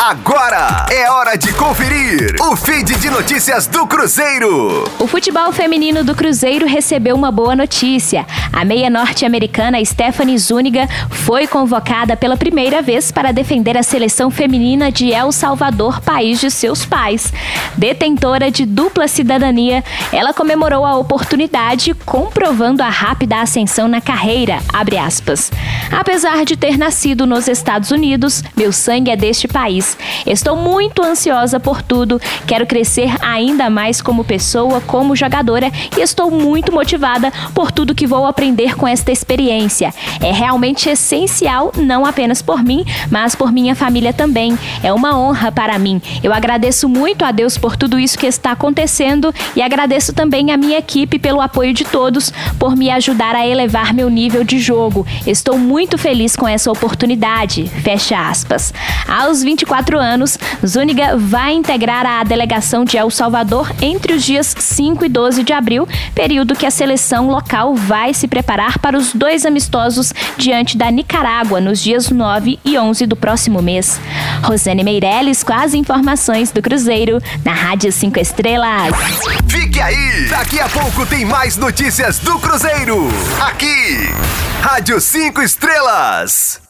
Agora é hora de conferir o feed de notícias do Cruzeiro. O futebol feminino do Cruzeiro recebeu uma boa notícia. A meia norte-americana Stephanie Zuniga foi convocada pela primeira vez para defender a seleção feminina de El Salvador, país de seus pais. Detentora de dupla cidadania, ela comemorou a oportunidade, comprovando a rápida ascensão na carreira. Apesar de ter nascido nos Estados Unidos, meu sangue é deste país. Estou muito ansiosa por tudo, quero crescer ainda mais como pessoa, como jogadora e estou muito motivada por tudo que vou aprender com esta experiência. É realmente essencial, não apenas por mim, mas por minha família também. É uma honra para mim. Eu agradeço muito a Deus por tudo isso que está acontecendo e agradeço também a minha equipe pelo apoio de todos, por me ajudar a elevar meu nível de jogo. Estou muito feliz com essa oportunidade. Fecha aspas. Aos 24 anos, Zúñiga vai integrar a delegação de El Salvador entre os dias 5 e 12 de abril, período que a seleção local vai preparar para os dois amistosos diante da Nicarágua nos dias 9 e 11 do próximo mês. Rosane Meirelles com as informações do Cruzeiro na Rádio 5 Estrelas. Fique aí! Daqui a pouco tem mais notícias do Cruzeiro. Aqui, Rádio 5 Estrelas.